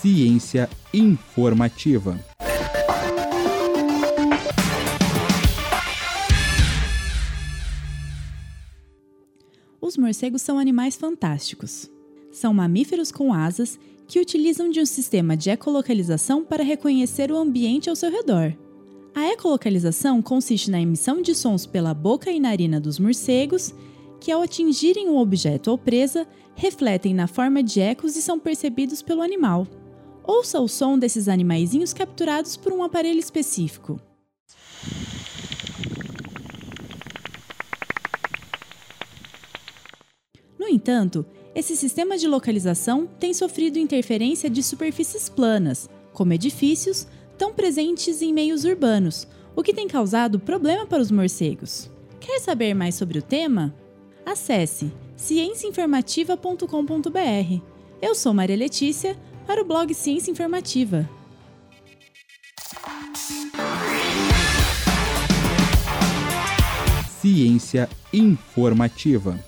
Ciência informativa. Os morcegos são animais fantásticos. São mamíferos com asas que utilizam de um sistema de ecolocalização para reconhecer o ambiente ao seu redor. A ecolocalização consiste na emissão de sons pela boca e narina dos morcegos, que ao atingirem um objeto ou presa, refletem na forma de ecos e são percebidos pelo animal. Ouça o som desses animaizinhos capturados por um aparelho específico. No entanto, esse sistema de localização tem sofrido interferência de superfícies planas, como edifícios, tão presentes em meios urbanos, o que tem causado problema para os morcegos. Quer saber mais sobre o tema? Acesse cienciainformativa.com.br. Eu sou Maria Letícia, para o blog Ciência Informativa. Ciência informativa.